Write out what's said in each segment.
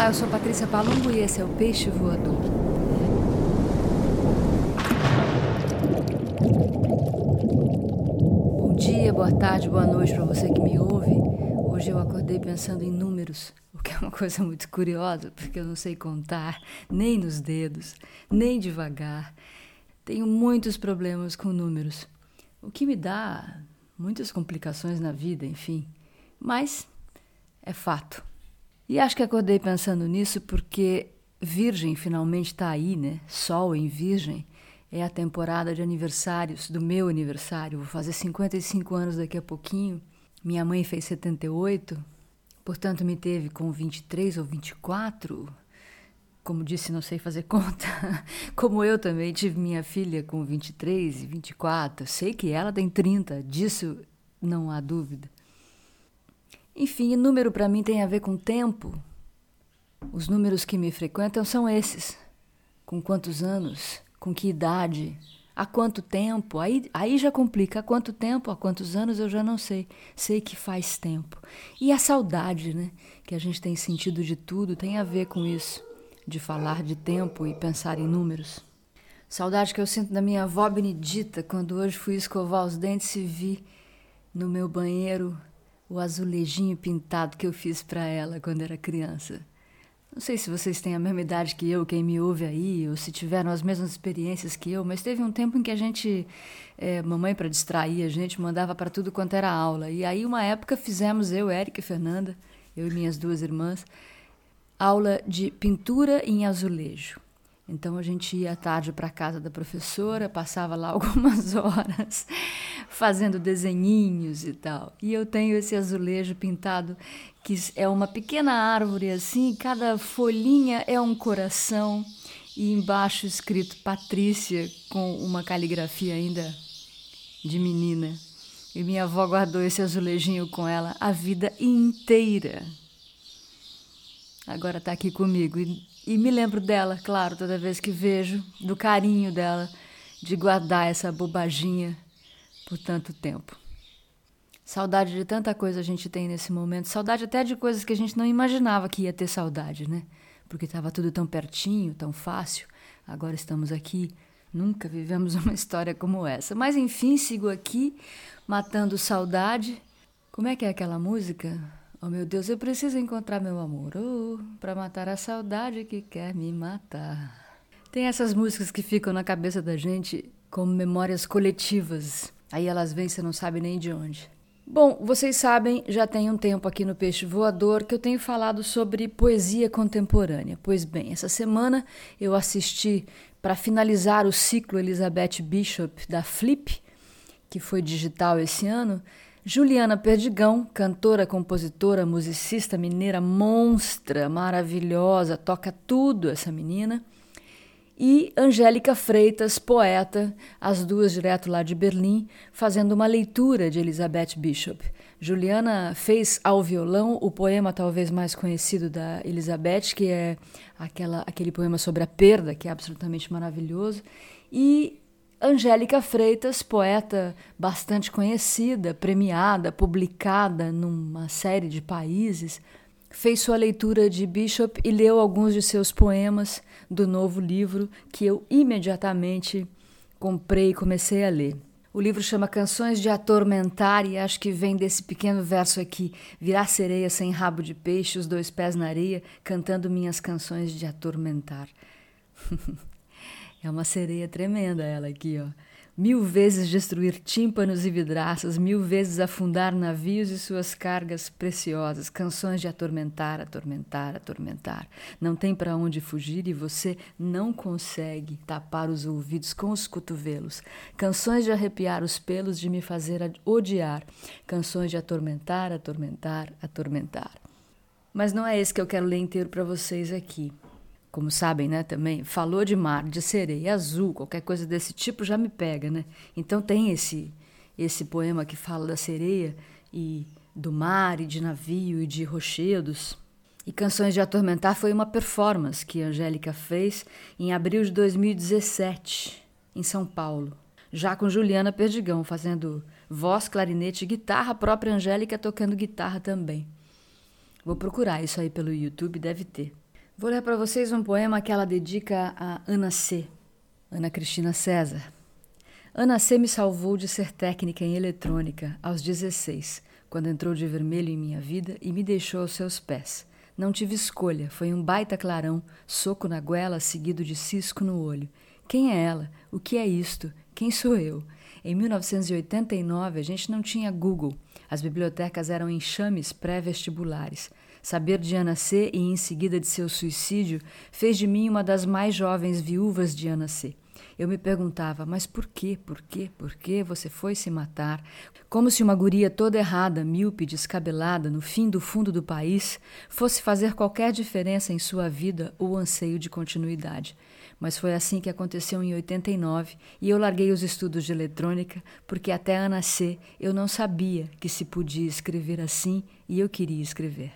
Olá, eu sou Patrícia Palumbo e esse é o Peixe Voador. Bom dia, boa tarde, boa noite para você que me ouve. Hoje eu acordei pensando em números, o que é uma coisa muito curiosa, porque eu não sei contar nem nos dedos, nem devagar. Tenho muitos problemas com números, o que me dá muitas complicações na vida, enfim. Mas é fato. E acho que acordei pensando nisso porque Virgem finalmente está aí, né? Sol em Virgem. É a temporada de aniversários, do meu aniversário. Vou fazer 55 anos daqui a pouquinho. Minha mãe fez 78, portanto me teve com 23 ou 24. Como disse, não sei fazer conta. Como eu também tive minha filha com 23 e 24. Sei que ela tem 30, disso não há dúvida. Enfim, número para mim tem a ver com tempo. Os números que me frequentam são esses. Com quantos anos? Com que idade? Há quanto tempo? Aí, aí já complica. Há quanto tempo? Há quantos anos? Eu já não sei. Sei que faz tempo. E a saudade, né? Que a gente tem sentido de tudo, tem a ver com isso. De falar de tempo e pensar em números. Saudade que eu sinto da minha avó Benedita quando hoje fui escovar os dentes e vi no meu banheiro o azulejinho pintado que eu fiz para ela quando era criança. Não sei se vocês têm a mesma idade que eu, quem me ouve aí, ou se tiveram as mesmas experiências que eu, mas teve um tempo em que a gente, é, mamãe para distrair a gente, mandava para tudo quanto era aula. E aí, uma época, fizemos eu, Érica e Fernanda, eu e minhas duas irmãs, aula de pintura em azulejo. Então a gente ia à tarde para a casa da professora, passava lá algumas horas fazendo desenhinhos e tal. E eu tenho esse azulejo pintado que é uma pequena árvore assim, cada folhinha é um coração e embaixo escrito Patrícia com uma caligrafia ainda de menina. E minha avó guardou esse azulejinho com ela a vida inteira. Agora está aqui comigo e e me lembro dela, claro, toda vez que vejo, do carinho dela de guardar essa bobaginha por tanto tempo. Saudade de tanta coisa a gente tem nesse momento, saudade até de coisas que a gente não imaginava que ia ter saudade, né? Porque estava tudo tão pertinho, tão fácil. Agora estamos aqui, nunca vivemos uma história como essa. Mas enfim, sigo aqui, matando saudade. Como é que é aquela música? Oh meu Deus, eu preciso encontrar meu amor oh, para matar a saudade que quer me matar. Tem essas músicas que ficam na cabeça da gente como memórias coletivas. Aí elas vêm, você não sabe nem de onde. Bom, vocês sabem, já tem um tempo aqui no Peixe Voador que eu tenho falado sobre poesia contemporânea. Pois bem, essa semana eu assisti para finalizar o ciclo Elizabeth Bishop da Flip, que foi digital esse ano, Juliana Perdigão, cantora, compositora, musicista mineira monstra, maravilhosa, toca tudo essa menina. E Angélica Freitas, poeta, as duas direto lá de Berlim, fazendo uma leitura de Elizabeth Bishop. Juliana fez ao violão o poema talvez mais conhecido da Elizabeth, que é aquela, aquele poema sobre a perda, que é absolutamente maravilhoso. E Angélica Freitas, poeta bastante conhecida, premiada, publicada numa série de países, fez sua leitura de Bishop e leu alguns de seus poemas do novo livro que eu imediatamente comprei e comecei a ler. O livro chama Canções de Atormentar e acho que vem desse pequeno verso aqui: virar sereia sem rabo de peixe, os dois pés na areia, cantando minhas canções de atormentar. É uma sereia tremenda ela aqui, ó. Mil vezes destruir tímpanos e vidraças, mil vezes afundar navios e suas cargas preciosas, canções de atormentar, atormentar, atormentar. Não tem para onde fugir e você não consegue tapar os ouvidos com os cotovelos. Canções de arrepiar os pelos, de me fazer odiar. Canções de atormentar, atormentar, atormentar. Mas não é esse que eu quero ler inteiro para vocês aqui como sabem, né, também, falou de mar, de sereia azul, qualquer coisa desse tipo já me pega, né? Então tem esse esse poema que fala da sereia e do mar e de navio e de rochedos. E Canções de Atormentar foi uma performance que Angélica fez em abril de 2017, em São Paulo, já com Juliana Perdigão fazendo voz, clarinete e guitarra, a própria Angélica tocando guitarra também. Vou procurar isso aí pelo YouTube, deve ter. Vou ler para vocês um poema que ela dedica a Ana C. Ana Cristina César. Ana C me salvou de ser técnica em eletrônica aos 16, quando entrou de vermelho em minha vida e me deixou aos seus pés. Não tive escolha, foi um baita clarão, soco na goela seguido de cisco no olho. Quem é ela? O que é isto? Quem sou eu? Em 1989, a gente não tinha Google. As bibliotecas eram enxames pré-vestibulares. Saber de Ana C. e em seguida de seu suicídio fez de mim uma das mais jovens viúvas de Ana C. Eu me perguntava, mas por quê, por quê, por que você foi se matar? Como se uma guria toda errada, míope, descabelada, no fim do fundo do país, fosse fazer qualquer diferença em sua vida ou anseio de continuidade. Mas foi assim que aconteceu em 89 e eu larguei os estudos de eletrônica porque até Ana C eu não sabia que se podia escrever assim e eu queria escrever.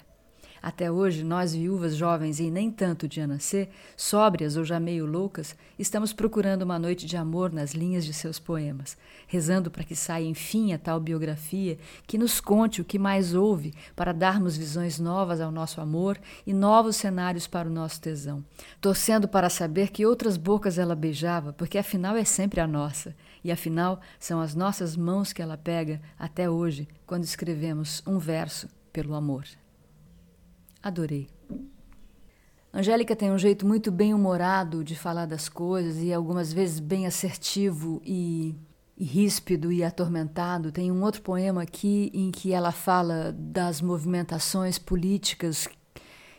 Até hoje, nós viúvas jovens e nem tanto de Ana C, sóbrias ou já meio loucas, estamos procurando uma noite de amor nas linhas de seus poemas, rezando para que saia enfim a tal biografia que nos conte o que mais houve para darmos visões novas ao nosso amor e novos cenários para o nosso tesão, torcendo para saber que outras bocas ela beijava, porque afinal é sempre a nossa, e afinal são as nossas mãos que ela pega até hoje quando escrevemos um verso pelo amor. Adorei. Angélica tem um jeito muito bem-humorado de falar das coisas e algumas vezes bem assertivo e, e ríspido e atormentado. Tem um outro poema aqui em que ela fala das movimentações políticas,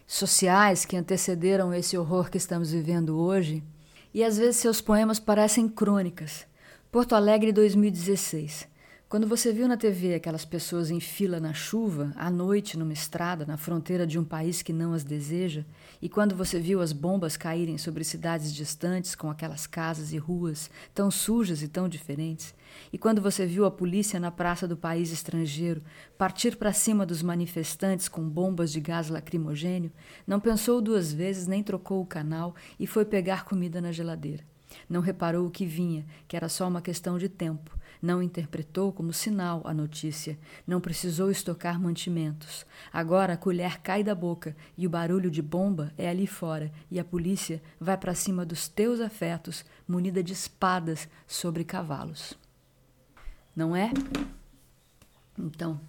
sociais que antecederam esse horror que estamos vivendo hoje. E às vezes seus poemas parecem crônicas. Porto Alegre 2016. Quando você viu na TV aquelas pessoas em fila na chuva, à noite numa estrada, na fronteira de um país que não as deseja, e quando você viu as bombas caírem sobre cidades distantes com aquelas casas e ruas tão sujas e tão diferentes, e quando você viu a polícia na praça do país estrangeiro partir para cima dos manifestantes com bombas de gás lacrimogênio, não pensou duas vezes nem trocou o canal e foi pegar comida na geladeira. Não reparou o que vinha, que era só uma questão de tempo. Não interpretou como sinal a notícia. Não precisou estocar mantimentos. Agora a colher cai da boca e o barulho de bomba é ali fora, e a polícia vai para cima dos teus afetos, munida de espadas sobre cavalos. Não é? Então.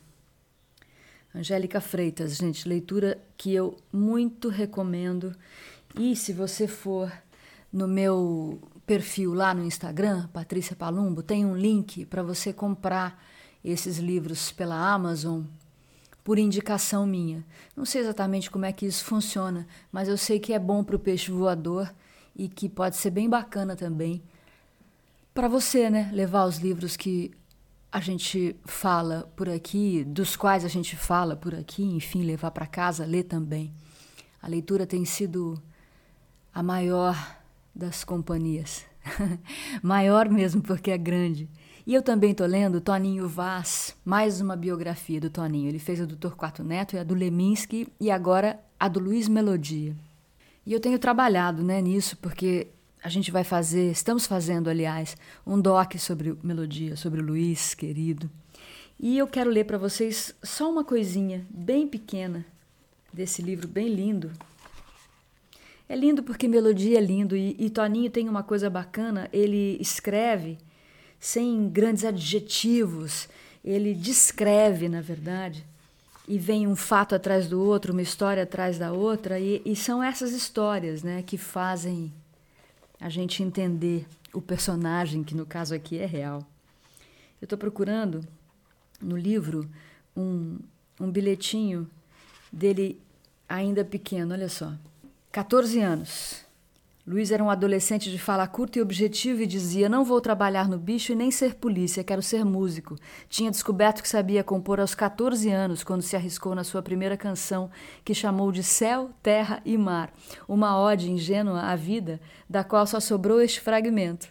Angélica Freitas, gente, leitura que eu muito recomendo. E se você for no meu perfil lá no Instagram, Patrícia Palumbo, tem um link para você comprar esses livros pela Amazon por indicação minha. Não sei exatamente como é que isso funciona, mas eu sei que é bom para o peixe voador e que pode ser bem bacana também para você, né? Levar os livros que a gente fala por aqui, dos quais a gente fala por aqui, enfim, levar para casa, ler também. A leitura tem sido a maior das companhias. Maior mesmo porque é grande. E eu também estou lendo Toninho Vaz, mais uma biografia do Toninho. Ele fez a do Torquato Neto e a do Leminski e agora a do Luiz Melodia. E eu tenho trabalhado né, nisso porque a gente vai fazer, estamos fazendo, aliás, um doc sobre Melodia, sobre o Luiz, querido. E eu quero ler para vocês só uma coisinha bem pequena desse livro bem lindo é lindo porque melodia é lindo e, e Toninho tem uma coisa bacana, ele escreve sem grandes adjetivos, ele descreve, na verdade, e vem um fato atrás do outro, uma história atrás da outra, e, e são essas histórias né, que fazem a gente entender o personagem, que no caso aqui é real. Eu estou procurando no livro um, um bilhetinho dele ainda pequeno, olha só. 14 anos. Luiz era um adolescente de fala curta e objetiva e dizia: Não vou trabalhar no bicho e nem ser polícia, quero ser músico. Tinha descoberto que sabia compor aos 14 anos, quando se arriscou na sua primeira canção, que chamou de Céu, Terra e Mar, uma ode ingênua à vida, da qual só sobrou este fragmento.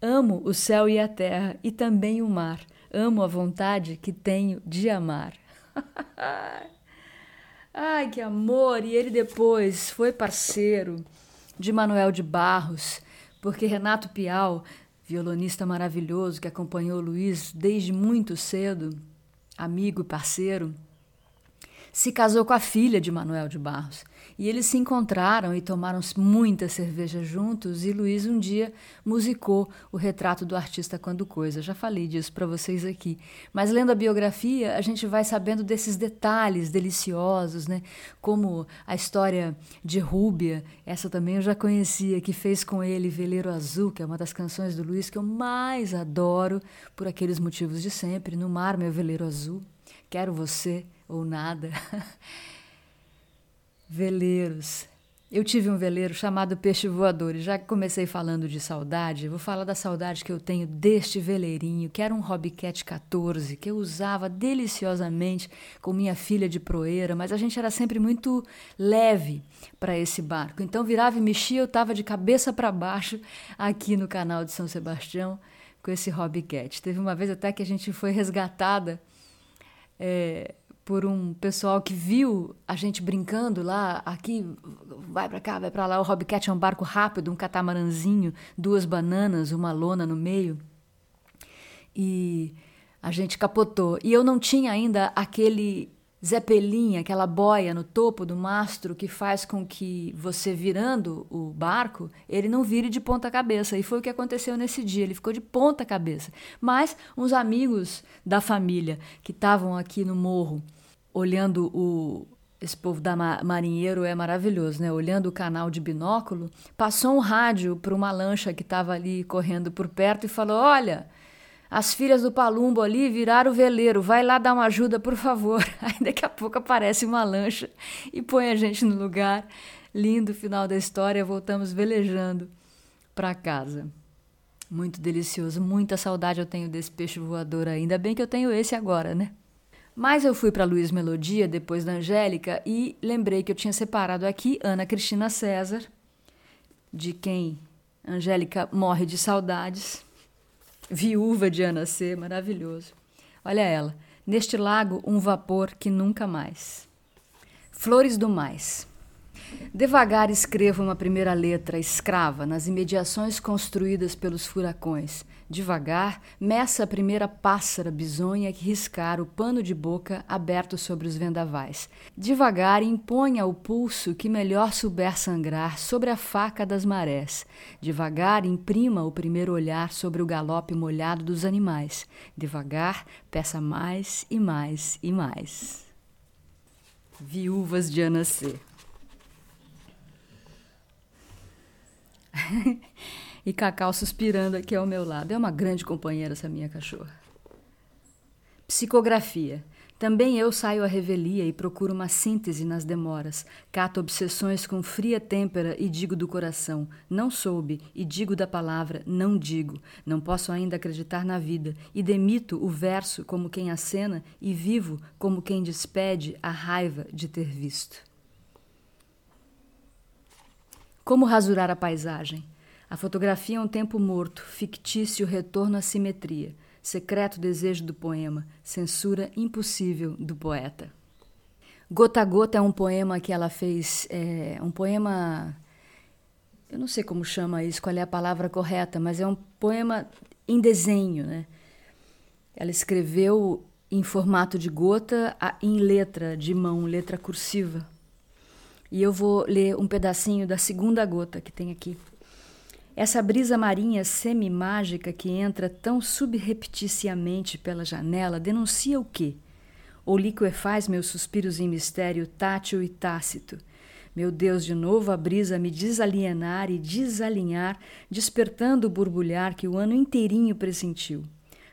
Amo o céu e a terra e também o mar. Amo a vontade que tenho de amar. Ai, que amor! E ele depois foi parceiro de Manuel de Barros, porque Renato Pial, violonista maravilhoso que acompanhou Luiz desde muito cedo, amigo e parceiro, se casou com a filha de Manuel de Barros. E eles se encontraram e tomaram muita cerveja juntos. E Luiz um dia musicou o retrato do artista quando coisa. Já falei disso para vocês aqui. Mas lendo a biografia, a gente vai sabendo desses detalhes deliciosos, né? Como a história de Rúbia, essa também eu já conhecia, que fez com ele Veleiro Azul, que é uma das canções do Luiz que eu mais adoro, por aqueles motivos de sempre. No mar, meu veleiro azul, quero você ou nada. Veleiros. Eu tive um veleiro chamado Peixe Voador e já que comecei falando de saudade, vou falar da saudade que eu tenho deste veleirinho, que era um Hobbycat 14, que eu usava deliciosamente com minha filha de proeira, mas a gente era sempre muito leve para esse barco. Então virava e mexia, eu estava de cabeça para baixo aqui no canal de São Sebastião com esse Hobbycat. Teve uma vez até que a gente foi resgatada é, por um pessoal que viu a gente brincando lá, aqui, vai para cá, vai para lá. O Hobbycat é um barco rápido, um catamaranzinho, duas bananas, uma lona no meio. E a gente capotou. E eu não tinha ainda aquele zeppelin, aquela boia no topo do mastro que faz com que você virando o barco, ele não vire de ponta cabeça. E foi o que aconteceu nesse dia, ele ficou de ponta cabeça. Mas uns amigos da família que estavam aqui no morro, olhando o esse povo da marinheiro é maravilhoso, né? Olhando o canal de binóculo, passou um rádio para uma lancha que estava ali correndo por perto e falou: "Olha, as filhas do Palumbo ali viraram o veleiro, vai lá dar uma ajuda, por favor. Aí daqui a pouco aparece uma lancha e põe a gente no lugar. Lindo final da história, voltamos velejando para casa. Muito delicioso, muita saudade eu tenho desse peixe voador ainda bem que eu tenho esse agora, né? Mas eu fui para Luiz Melodia depois da Angélica e lembrei que eu tinha separado aqui Ana Cristina César, de quem Angélica morre de saudades viúva de Ana C, maravilhoso. Olha ela, neste lago um vapor que nunca mais. Flores do Mais. Devagar escrevo uma primeira letra escrava nas imediações construídas pelos furacões. Devagar, meça a primeira pássara bisonha que riscar o pano de boca aberto sobre os vendavais. Devagar, imponha o pulso que melhor souber sangrar sobre a faca das marés. Devagar, imprima o primeiro olhar sobre o galope molhado dos animais. Devagar, peça mais e mais e mais. Viúvas de Ana C. e Cacau suspirando aqui ao meu lado. É uma grande companheira essa minha cachorra. Psicografia. Também eu saio à revelia e procuro uma síntese nas demoras. Cato obsessões com fria têmpera e digo do coração: não soube, e digo da palavra: não digo. Não posso ainda acreditar na vida, e demito o verso como quem acena e vivo como quem despede a raiva de ter visto. Como rasurar a paisagem? A fotografia é um tempo morto, fictício retorno à simetria, secreto desejo do poema, censura impossível do poeta. Gota a Gota é um poema que ela fez, é, um poema. Eu não sei como chama isso, qual é a palavra correta, mas é um poema em desenho, né? Ela escreveu em formato de gota, em letra de mão, letra cursiva. E eu vou ler um pedacinho da segunda gota que tem aqui. Essa brisa marinha semi-mágica que entra tão subrepticiamente pela janela denuncia o quê? Ou liquefaz meus suspiros em mistério tátil e tácito? Meu Deus, de novo a brisa me desalienar e desalinhar, despertando o borbulhar que o ano inteirinho pressentiu.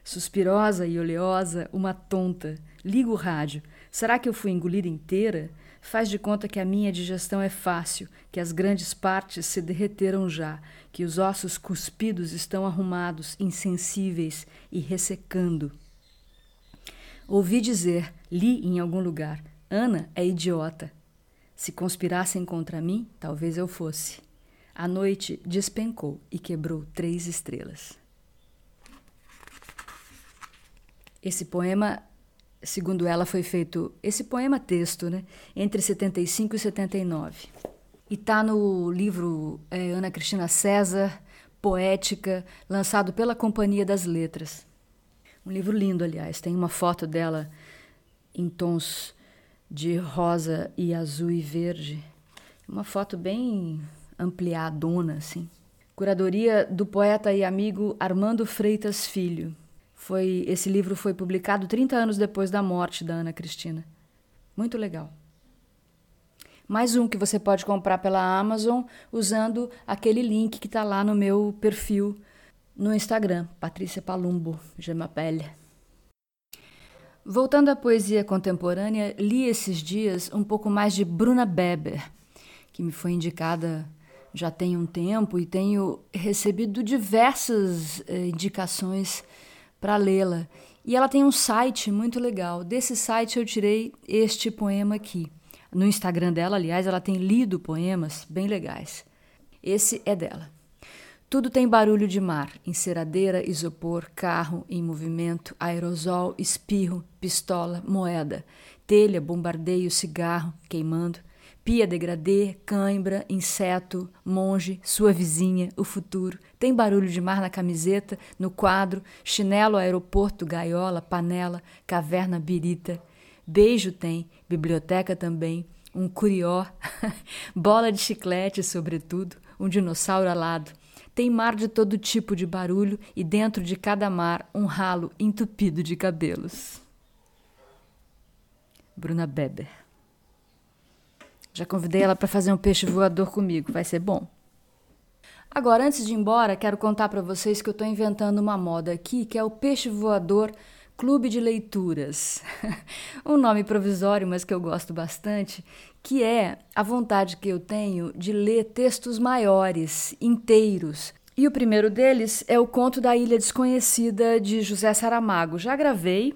Suspirosa e oleosa, uma tonta. Ligo o rádio. Será que eu fui engolida inteira? Faz de conta que a minha digestão é fácil, que as grandes partes se derreteram já, que os ossos cuspidos estão arrumados, insensíveis e ressecando. Ouvi dizer, li em algum lugar, Ana é idiota. Se conspirassem contra mim, talvez eu fosse. A noite despencou e quebrou três estrelas. Esse poema segundo ela, foi feito esse poema texto, né, entre 75 e 79. E está no livro é, Ana Cristina César, Poética, lançado pela Companhia das Letras. Um livro lindo, aliás. Tem uma foto dela em tons de rosa e azul e verde. Uma foto bem ampliadona, assim. Curadoria do poeta e amigo Armando Freitas Filho. Foi, esse livro foi publicado 30 anos depois da morte da Ana Cristina. Muito legal. Mais um que você pode comprar pela Amazon usando aquele link que está lá no meu perfil no Instagram, Patrícia Palumbo, Gemapelle. Voltando à poesia contemporânea, li esses dias um pouco mais de Bruna Beber, que me foi indicada já tem um tempo e tenho recebido diversas eh, indicações para lê-la. E ela tem um site muito legal. Desse site eu tirei este poema aqui. No Instagram dela, aliás, ela tem lido poemas bem legais. Esse é dela. Tudo tem barulho de mar: enceradeira, isopor, carro em movimento, aerosol, espirro, pistola, moeda, telha, bombardeio, cigarro queimando, pia degradê, cãibra, inseto, monge, sua vizinha, o futuro. Tem barulho de mar na camiseta, no quadro, chinelo, aeroporto, gaiola, panela, caverna, birita. Beijo tem, biblioteca também, um curió, bola de chiclete, sobretudo, um dinossauro alado tem mar de todo tipo de barulho e dentro de cada mar um ralo entupido de cabelos. Bruna Beber. Já convidei ela para fazer um peixe voador comigo, vai ser bom. Agora, antes de ir embora, quero contar para vocês que eu estou inventando uma moda aqui, que é o peixe voador Clube de Leituras. um nome provisório, mas que eu gosto bastante, que é a vontade que eu tenho de ler textos maiores, inteiros. E o primeiro deles é o Conto da Ilha Desconhecida de José Saramago. Já gravei,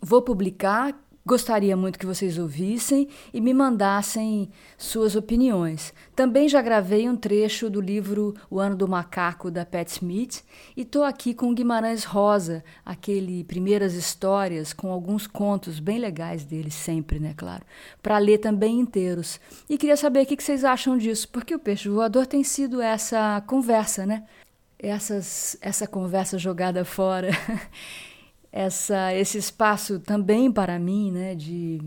vou publicar, Gostaria muito que vocês ouvissem e me mandassem suas opiniões. Também já gravei um trecho do livro O Ano do Macaco, da Pat Smith, e estou aqui com Guimarães Rosa, aquele Primeiras Histórias, com alguns contos bem legais dele, sempre, né, claro, para ler também inteiros. E queria saber o que vocês acham disso, porque o Peixe Voador tem sido essa conversa, né? Essas, essa conversa jogada fora. essa, esse espaço também para mim, né, de,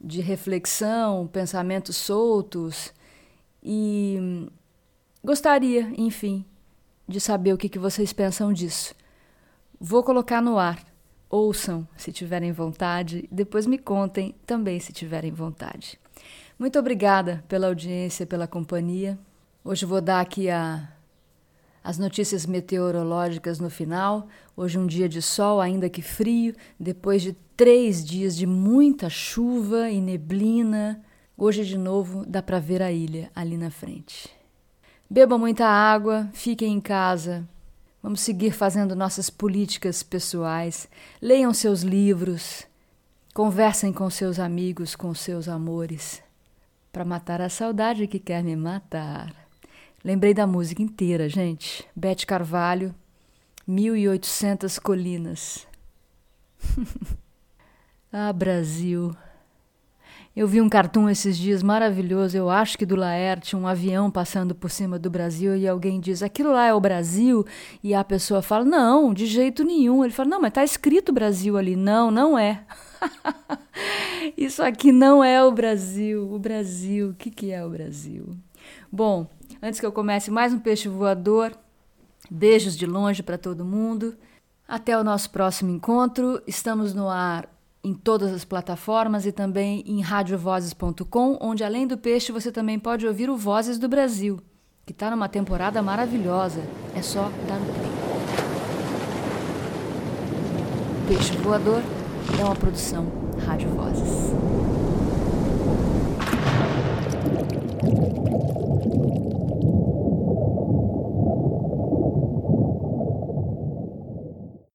de reflexão, pensamentos soltos. E gostaria, enfim, de saber o que, que vocês pensam disso. Vou colocar no ar. Ouçam se tiverem vontade, depois me contem também se tiverem vontade. Muito obrigada pela audiência, pela companhia. Hoje vou dar aqui a as notícias meteorológicas no final. Hoje, um dia de sol, ainda que frio, depois de três dias de muita chuva e neblina. Hoje, de novo, dá para ver a ilha ali na frente. Bebam muita água, fiquem em casa. Vamos seguir fazendo nossas políticas pessoais. Leiam seus livros. Conversem com seus amigos, com seus amores, para matar a saudade que quer me matar. Lembrei da música inteira, gente. Bete Carvalho, 1800 colinas. ah, Brasil. Eu vi um cartoon esses dias maravilhoso, eu acho que do Laerte, um avião passando por cima do Brasil e alguém diz: "Aquilo lá é o Brasil?" E a pessoa fala: "Não, de jeito nenhum". Ele fala: "Não, mas tá escrito Brasil ali". Não, não é. Isso aqui não é o Brasil. O Brasil, o que que é o Brasil? Bom, Antes que eu comece mais um peixe voador, beijos de longe para todo mundo. Até o nosso próximo encontro. Estamos no ar em todas as plataformas e também em radiovozes.com, onde além do peixe você também pode ouvir o Vozes do Brasil, que está numa temporada maravilhosa. É só dar o play. Peixe Voador é uma produção Rádio Vozes.